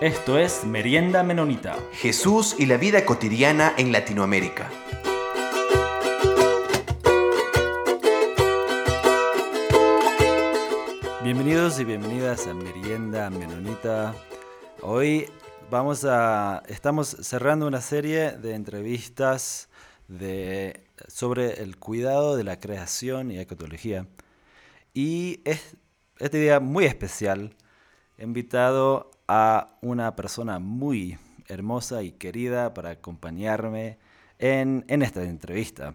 Esto es Merienda Menonita. Jesús y la vida cotidiana en Latinoamérica. Bienvenidos y bienvenidas a Merienda Menonita. Hoy vamos a estamos cerrando una serie de entrevistas de, sobre el cuidado de la creación y ecotología. Y es este día muy especial. He invitado a una persona muy hermosa y querida para acompañarme en, en esta entrevista.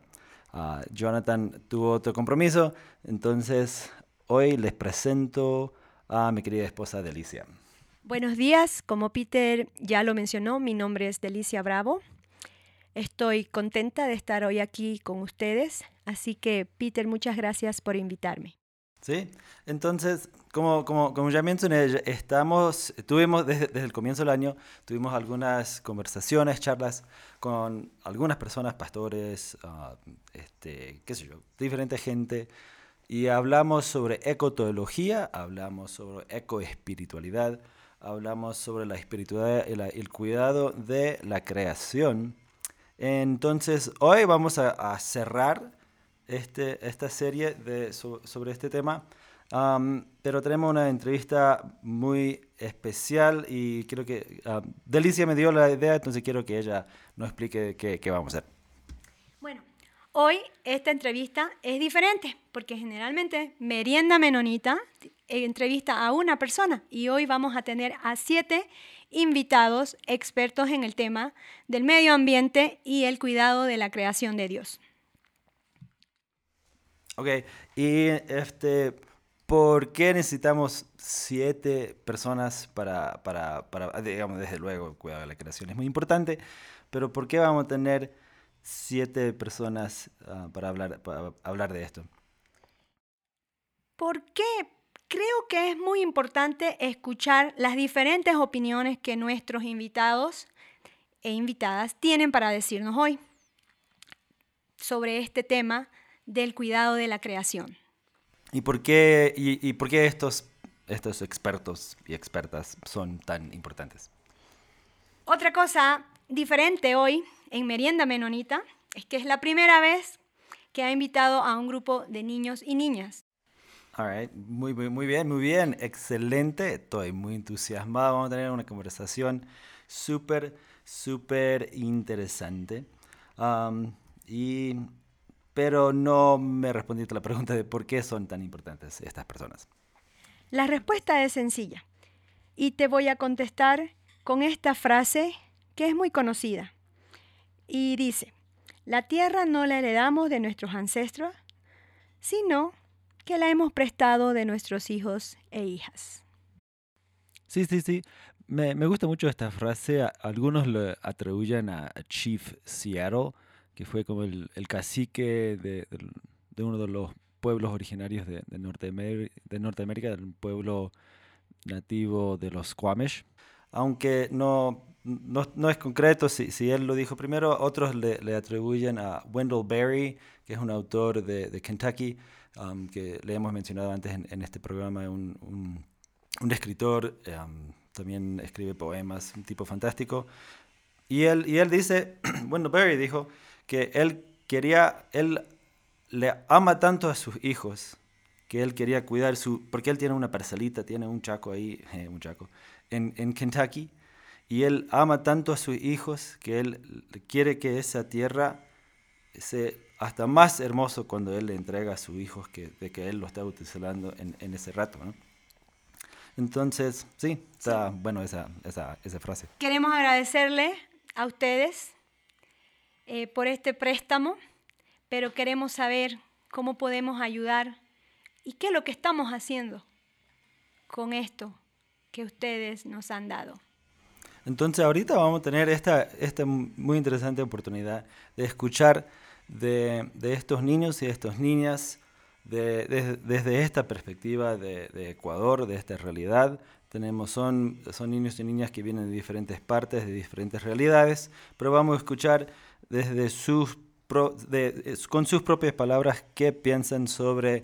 Ah, Jonathan tuvo otro compromiso, entonces hoy les presento a mi querida esposa Delicia. Buenos días, como Peter ya lo mencionó, mi nombre es Delicia Bravo. Estoy contenta de estar hoy aquí con ustedes, así que Peter, muchas gracias por invitarme. Sí, entonces, como, como, como ya mencioné, estamos, tuvimos desde, desde, el comienzo del año, tuvimos algunas conversaciones, charlas con algunas personas, pastores, uh, este, qué sé yo, diferente gente, y hablamos sobre ecoteología, hablamos sobre ecoespiritualidad, hablamos sobre la espiritualidad el, el cuidado de la creación. Entonces, hoy vamos a, a cerrar este, esta serie de, sobre este tema. Um, pero tenemos una entrevista muy especial y creo que uh, Delicia me dio la idea, entonces quiero que ella nos explique qué, qué vamos a hacer. Bueno, hoy esta entrevista es diferente porque generalmente Merienda Menonita entrevista a una persona y hoy vamos a tener a siete invitados expertos en el tema del medio ambiente y el cuidado de la creación de Dios. Ok, y este, ¿por qué necesitamos siete personas para, para, para, digamos, desde luego, cuidado de la creación es muy importante, pero ¿por qué vamos a tener siete personas uh, para, hablar, para hablar de esto? ¿Por qué? Creo que es muy importante escuchar las diferentes opiniones que nuestros invitados e invitadas tienen para decirnos hoy sobre este tema del cuidado de la creación. ¿Y por qué, y, y por qué estos, estos expertos y expertas son tan importantes? Otra cosa diferente hoy en Merienda Menonita es que es la primera vez que ha invitado a un grupo de niños y niñas. All right. muy, muy, muy bien, muy bien, excelente. Estoy muy entusiasmado. Vamos a tener una conversación súper, súper interesante. Um, y pero no me respondiste a la pregunta de por qué son tan importantes estas personas. La respuesta es sencilla y te voy a contestar con esta frase que es muy conocida y dice, la tierra no la heredamos de nuestros ancestros, sino que la hemos prestado de nuestros hijos e hijas. Sí, sí, sí. Me, me gusta mucho esta frase. Algunos lo atribuyen a Chief Seattle, que fue como el, el cacique de, de, uno de los pueblos originarios de, de, Norteamérica, de Norteamérica, del pueblo nativo de los Squamish. Aunque no, no, no es concreto si, si, él lo dijo primero, otros le, le, atribuyen a Wendell Berry, que es un autor de, Kentucky, um, que le hemos mencionado antes en, este programa, un, un, un escritor, um, también escribe poemas, un tipo fantástico. Y él, y él dice, Wendell Berry dijo, que él quería, él le ama tanto a sus hijos que él quería cuidar su, porque él tiene una parcelita, tiene un chaco ahí, eh, un chaco, en, en Kentucky, y él ama tanto a sus hijos que él quiere que esa tierra sea hasta más hermoso cuando él le entrega a sus hijos que, de que él lo está utilizando en, en ese rato, ¿no? Entonces, sí, está sí. bueno esa, esa, esa frase. Queremos agradecerle a ustedes eh, por este préstamo, pero queremos saber cómo podemos ayudar y qué es lo que estamos haciendo con esto que ustedes nos han dado. Entonces ahorita vamos a tener esta, esta muy interesante oportunidad de escuchar de, de estos niños y estas niñas de, de, desde esta perspectiva de, de, Ecuador, de esta realidad. Tenemos, son, son niños y niñas que vienen de diferentes partes, de diferentes realidades, pero vamos a escuchar desde sus pro, de, con sus propias palabras qué piensan sobre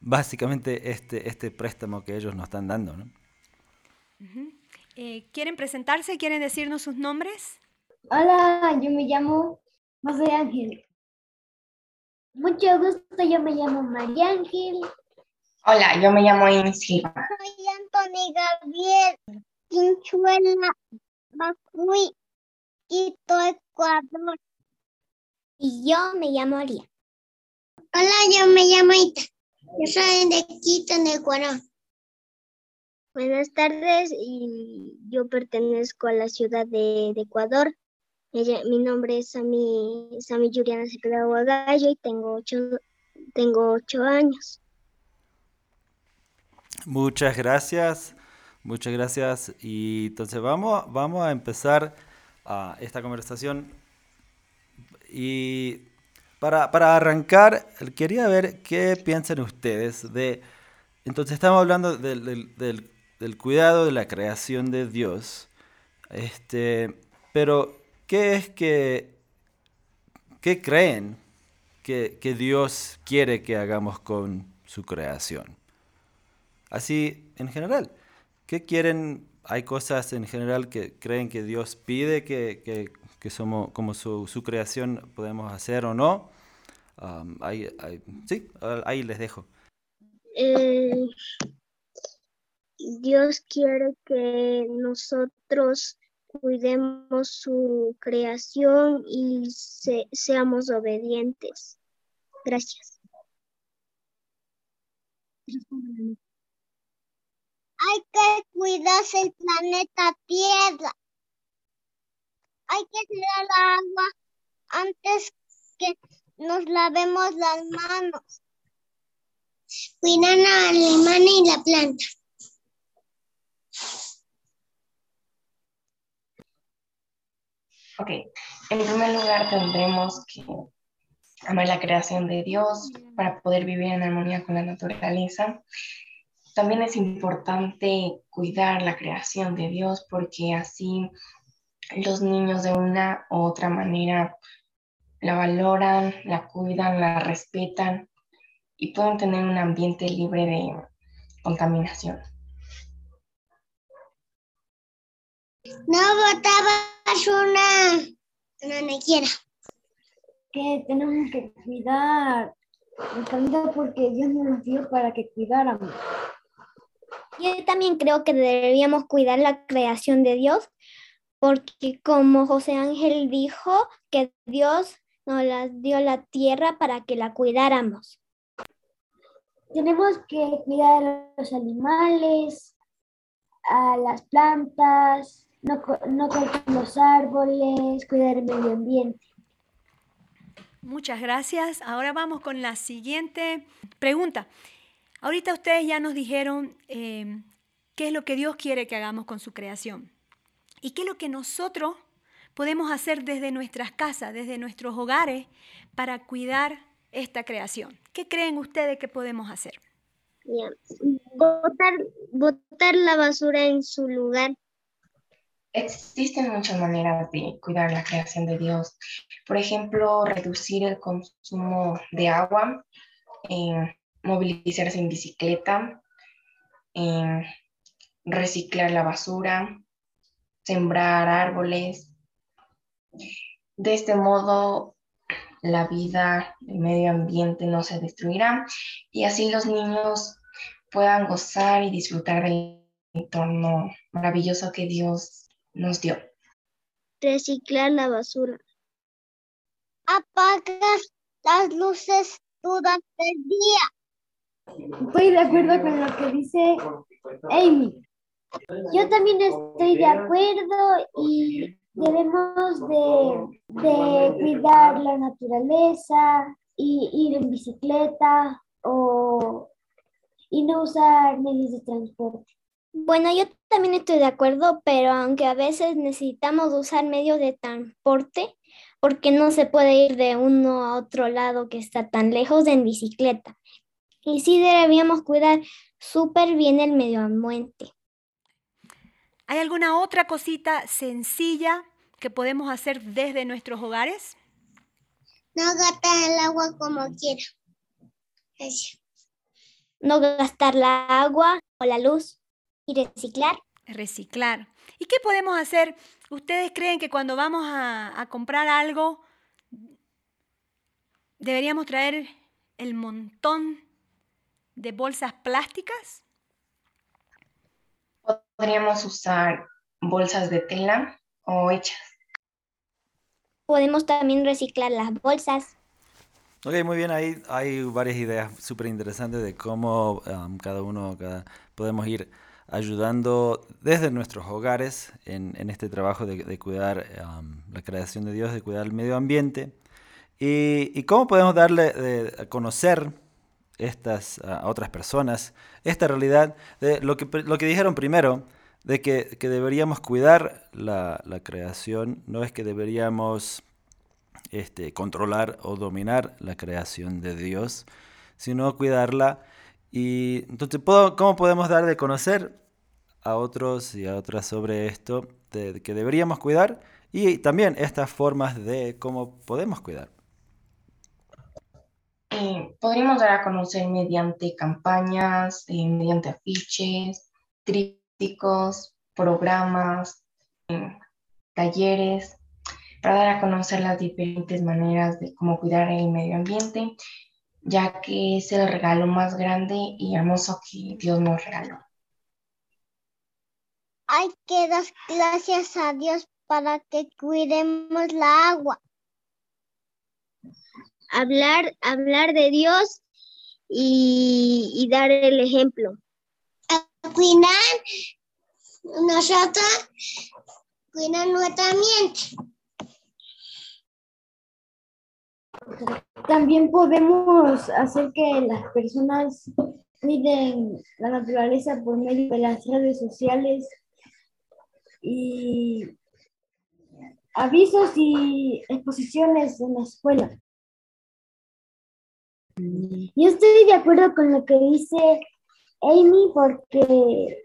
básicamente este, este préstamo que ellos nos están dando. ¿no? Uh -huh. Eh, ¿Quieren presentarse? ¿Quieren decirnos sus nombres? Hola, yo me llamo José Ángel. Mucho gusto, yo me llamo María Ángel. Hola, yo me llamo Silva. Soy Antonio Gabriel Quinchuela Bacuy, Quito, Ecuador. Y yo me llamo Aria. Hola, yo me llamo Ita. Yo soy de Quito, en Ecuador. Buenas tardes, y yo pertenezco a la ciudad de, de Ecuador. Ella- mi nombre es Sami, Sami Juliana Cepeda Guagallo y tengo ocho, tengo ocho años. Muchas gracias, muchas gracias. Y entonces vamos, vamos a empezar ah, esta conversación. Y para, para arrancar, quería ver qué piensan ustedes de... Entonces estamos hablando del- del cuidado de la creación de Dios. Este, pero, ¿qué es que... ¿Qué creen que, que Dios quiere que hagamos con su creación? Así, en general, ¿qué quieren? Hay cosas en general que creen que Dios pide que, que- somos como su, creación podemos hacer o no. Am, ahí, sí, ahí les dejo. Eh, Dios quiere que nosotros cuidemos su creación y se- seamos obedientes. Gracias. Hay que cuidarse el planeta Tierra. Hay que tirar agua antes que nos lavemos las manos. Cuidar al animal y la planta. Ok, en primer lugar tendremos que amar la creación de Dios para poder vivir en armonía con la naturaleza. También es importante cuidar la creación de Dios porque así los niños de una u otra manera la valoran, la cuidan, la respetan y pueden tener un ambiente libre de contaminación. No botar basura donde quiera. Que tenemos que cuidar el planeta porque Dios nos dio para que cuidáramos. Yo también creo que deberíamos cuidar la creación de Dios, porque como José Ángel dijo, que Dios nos la dio la tierra para que la cuidáramos. Tenemos que cuidar a los animales, a las plantas, no, no cortar los árboles, cuidar el medio ambiente. Muchas gracias. Ahora vamos con la siguiente pregunta. Ahorita ustedes ya nos dijeron eh, qué es lo que Dios quiere que hagamos con su creación y qué es lo que nosotros podemos hacer desde nuestras casas, desde nuestros hogares, para cuidar esta creación. ¿Qué creen ustedes que podemos hacer? Botar, botar la basura en su lugar. Existen muchas maneras de cuidar la creación de Dios. Por ejemplo, reducir el consumo de agua, eh, movilizarse en bicicleta, eh, reciclar la basura, sembrar árboles. De este modo, la vida, el medio ambiente no se destruirá y así los niños puedan gozar y disfrutar del entorno maravilloso que Dios nos dio. Reciclar la basura. Apagar las luces durante el día. Estoy de acuerdo con lo que dice Amy. Yo también estoy de acuerdo y debemos de, de cuidar la naturaleza y ir en bicicleta o, y no usar medios de transporte. Bueno, yo también estoy de acuerdo, pero aunque a veces necesitamos usar medios de transporte, porque no se puede ir de uno a otro lado que está tan lejos en bicicleta. Y sí deberíamos cuidar súper bien el medio ambiente. ¿Hay alguna otra cosita sencilla que podemos hacer desde nuestros hogares? No gastar el agua como quiera. Eso. No gastar la agua o la luz y reciclar. reciclar. ¿Y qué podemos hacer? ¿Ustedes creen que cuando vamos a, a comprar algo deberíamos traer el montón de bolsas plásticas? Podríamos usar bolsas de tela o hechas. Podemos también reciclar las bolsas. Ok, muy bien, ahí hay varias ideas súper interesantes de cómo um, cada uno cada, podemos ir ayudando desde nuestros hogares en, en este trabajo de, de cuidar um, la creación de Dios, de cuidar el medio ambiente. Y, y cómo podemos darle de, a conocer estas a otras personas esta realidad de lo que, lo que dijeron primero, de que, que deberíamos cuidar la, la, creación, no es que deberíamos este, controlar o dominar la creación de Dios, sino cuidarla. Y entonces, ¿cómo podemos dar de conocer a otros y a otras sobre esto de, de que deberíamos cuidar? Y también estas formas de cómo podemos cuidar. Eh, podríamos dar a conocer mediante campañas, eh, mediante afiches, trípticos, programas, eh, talleres, para dar a conocer las diferentes maneras de cómo cuidar el medio ambiente, ya que es el regalo más grande y hermoso que Dios nos regaló. Hay que dar gracias a Dios para que cuidemos la agua hablar, hablar de Dios y, y dar el ejemplo. A cuidar nosotros, cuidar nuestro ambiente. También podemos hacer que las personas cuiden la naturaleza por medio de las redes sociales y avisos y exposiciones en la escuela. Yo estoy de acuerdo con lo que dice Amy porque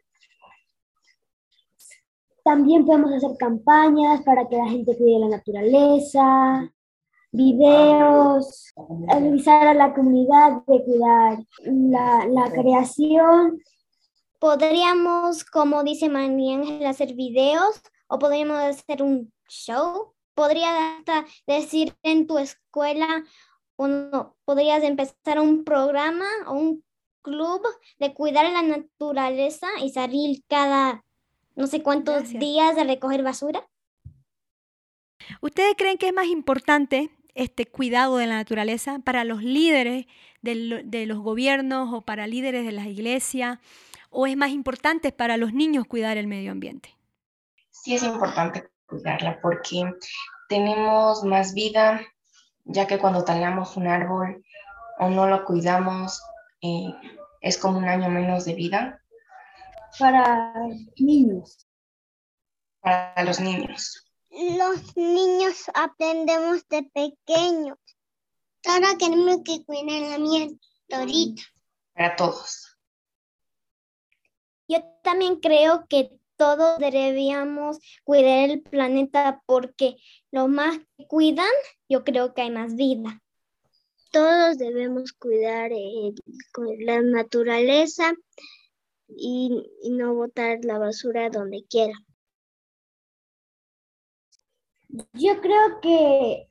también podemos hacer campañas para que la gente cuide la naturaleza, videos, avisar a la comunidad de cuidar la, la creación. Podríamos, como dice María Ángel, hacer videos o podríamos hacer un show. Podría hasta decir en tu escuela uno, podrías empezar un programa o un club de cuidar la naturaleza y salir cada no sé cuántos Gracias. días de recoger basura. ¿Ustedes creen que es más importante este cuidado de la naturaleza para los líderes del- de los gobiernos o para líderes de las iglesias? ¿O es más importante para los niños cuidar el medio ambiente? Sí es importante cuidarla porque tenemos más vida, ya que cuando talamos un árbol o no lo cuidamos, eh, es como un año menos de vida para niños. para los niños. Los niños aprendemos de pequeños. Ahora queremos que cuiden el ambiente ahorita. para todos. Yo también creo que todos deberíamos cuidar el planeta porque lo más que cuidan, yo creo que hay más vida. Todos debemos cuidar eh, la naturaleza y, y no botar la basura donde quiera. Yo creo que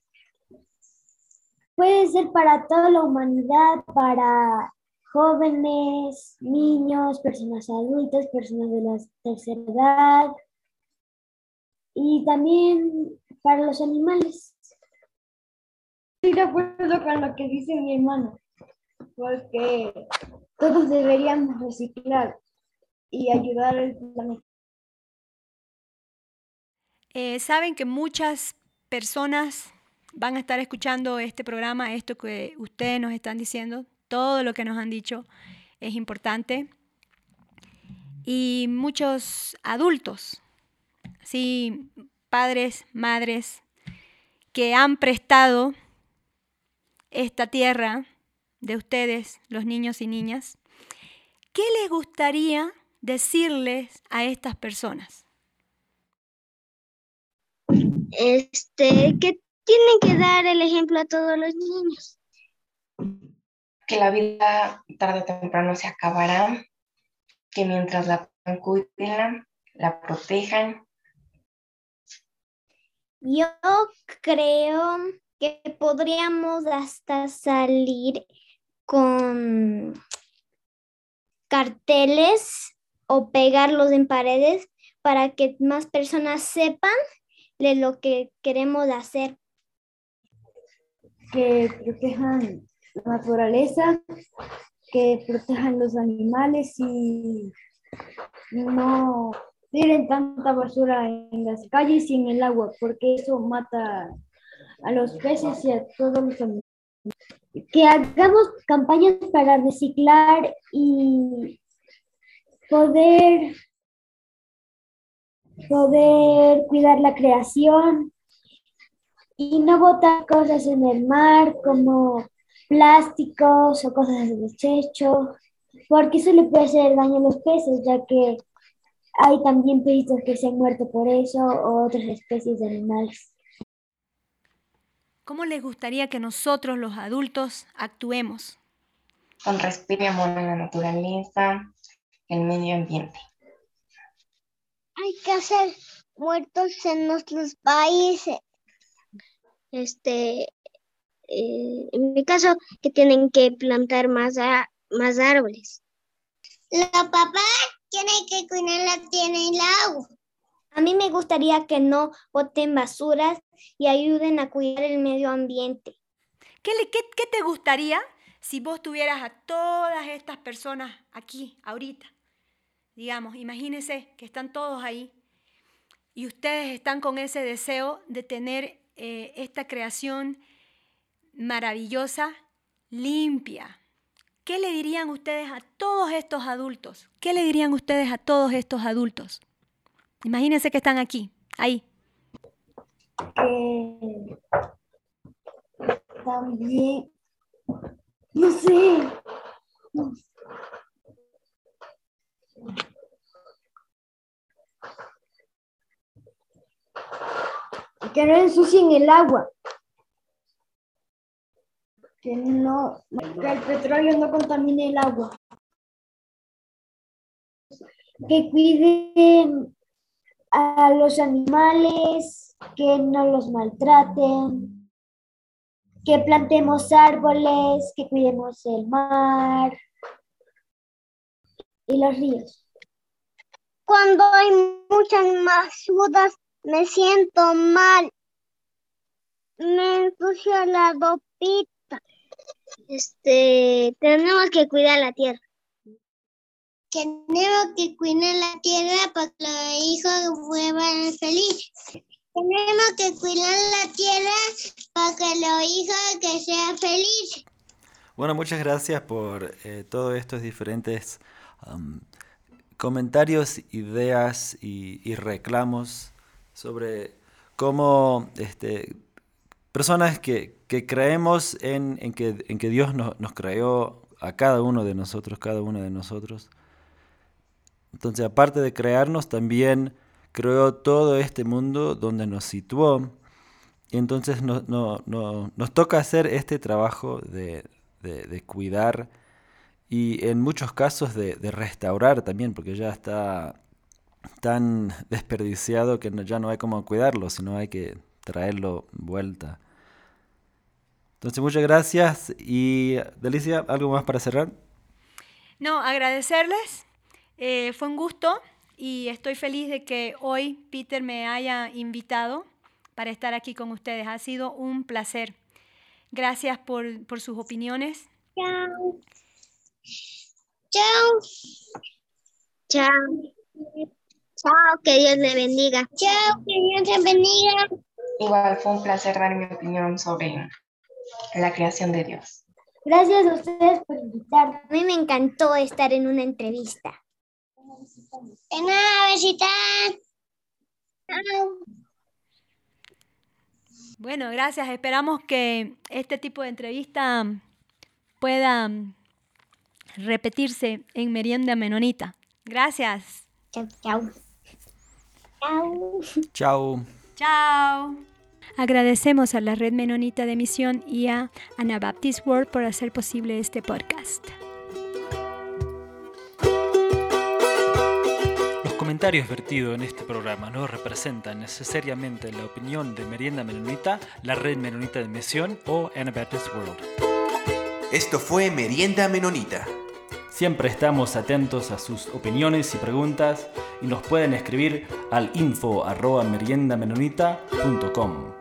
puede ser para toda la humanidad, para jóvenes, niños, personas adultas, personas de la tercera edad y también para los animales. Estoy de acuerdo con lo que dice mi hermano, porque todos deberíamos reciclar y ayudar al planeta. Eh, Saben que muchas personas van a estar escuchando este programa, esto que ustedes nos están diciendo, todo lo que nos han dicho es importante. Y muchos adultos, sí, padres, madres, que han prestado esta tierra de ustedes, los niños y niñas, ¿qué les gustaría decirles a estas personas? Este, que tienen que dar el ejemplo a todos los niños. Que la vida tarde o temprano se acabará, que mientras la cuiden, la protejan. Yo creo que podríamos hasta salir con carteles o pegarlos en paredes para que más personas sepan de lo que queremos hacer. Que protejan la naturaleza, que protejan los animales y no tiren tanta basura en las calles y en el agua, porque eso mata a los peces y a todos los animales. Que hagamos campañas para reciclar y poder, poder cuidar la creación y no botar cosas en el mar como plásticos o cosas de desecho, porque eso le puede hacer daño a los peces, ya que hay también pesitos que se han muerto por eso o otras especies de animales. ¿Cómo les gustaría que nosotros los adultos actuemos? Con respeto y amor a la naturaleza, el medio ambiente. Hay que hacer muertos en nuestros países. Este, eh, en mi caso, que tienen que plantar más, a- más árboles. Los papás tienen que cuidar la tierra y el agua. A mí me gustaría que no boten basuras y ayuden a cuidar el medio ambiente. ¿Qué, le- qué- qué te gustaría si vos tuvieras a todas estas personas aquí, ahorita? Digamos, imagínense que están todos ahí y ustedes están con ese deseo de tener eh, esta creación maravillosa, limpia. ¿Qué le dirían ustedes a todos estos adultos? ¿Qué le dirían ustedes a todos estos adultos? Imagínense que están aquí, ahí. Que también, no sé, que no ensucien el agua. Que no, que el petróleo no contamine el agua. Que cuiden a los animales, que no los maltraten, que plantemos árboles, que cuidemos el mar y los ríos. Cuando hay muchas basuras, me siento mal. Me ensucia la ropita. Este, tenemos que cuidar la tierra. Tenemos que cuidar la tierra para que los hijos vuelvan felices. Tenemos que cuidar la tierra para que los hijos que sean felices. Bueno, muchas gracias por eh, todos estos diferentes am, comentarios, ideas y, y reclamos sobre cómo este, personas que, que creemos en, que, Dios nos, creó a cada uno de nosotros, cada uno de nosotros. Entonces, aparte de crearnos, también creó todo este mundo donde nos situó. Y entonces no- no- no- nos toca hacer este trabajo de, cuidar y en muchos casos de, restaurar también, porque ya está tan desperdiciado que ya no hay cómo cuidarlo, sino hay que traerlo vuelta. Entonces, muchas gracias. Y, Delicia, ¿algo más para cerrar? No, agradecerles. eh, fue un gusto y estoy feliz de que hoy Peter me haya invitado para estar aquí con ustedes. Ha sido un placer. Gracias por, por sus opiniones. Chao. Chao, Chao. Chao, que Dios le bendiga. chao, que Dios te bendiga. Igual fue un placer dar mi opinión sobre la creación de Dios. Gracias a ustedes por invitarme. A mí me encantó estar en una entrevista. De nada, besitas. Chao. Bueno, gracias. Esperamos que este tipo de entrevista pueda repetirse en Merienda Menonita. Gracias. Chao, chao. Chao. Chao. Chao. Agradecemos a la Red Menonita de Misión y a Anabaptist World por hacer posible este podcast. Los comentarios vertidos en este programa no representan necesariamente la opinión de Merienda Menonita, la Red Menonita de Misión o Anabaptist World. Esto fue Merienda Menonita. Siempre estamos atentos a sus opiniones y preguntas y nos pueden escribir al info arroba meriendamenonita.com.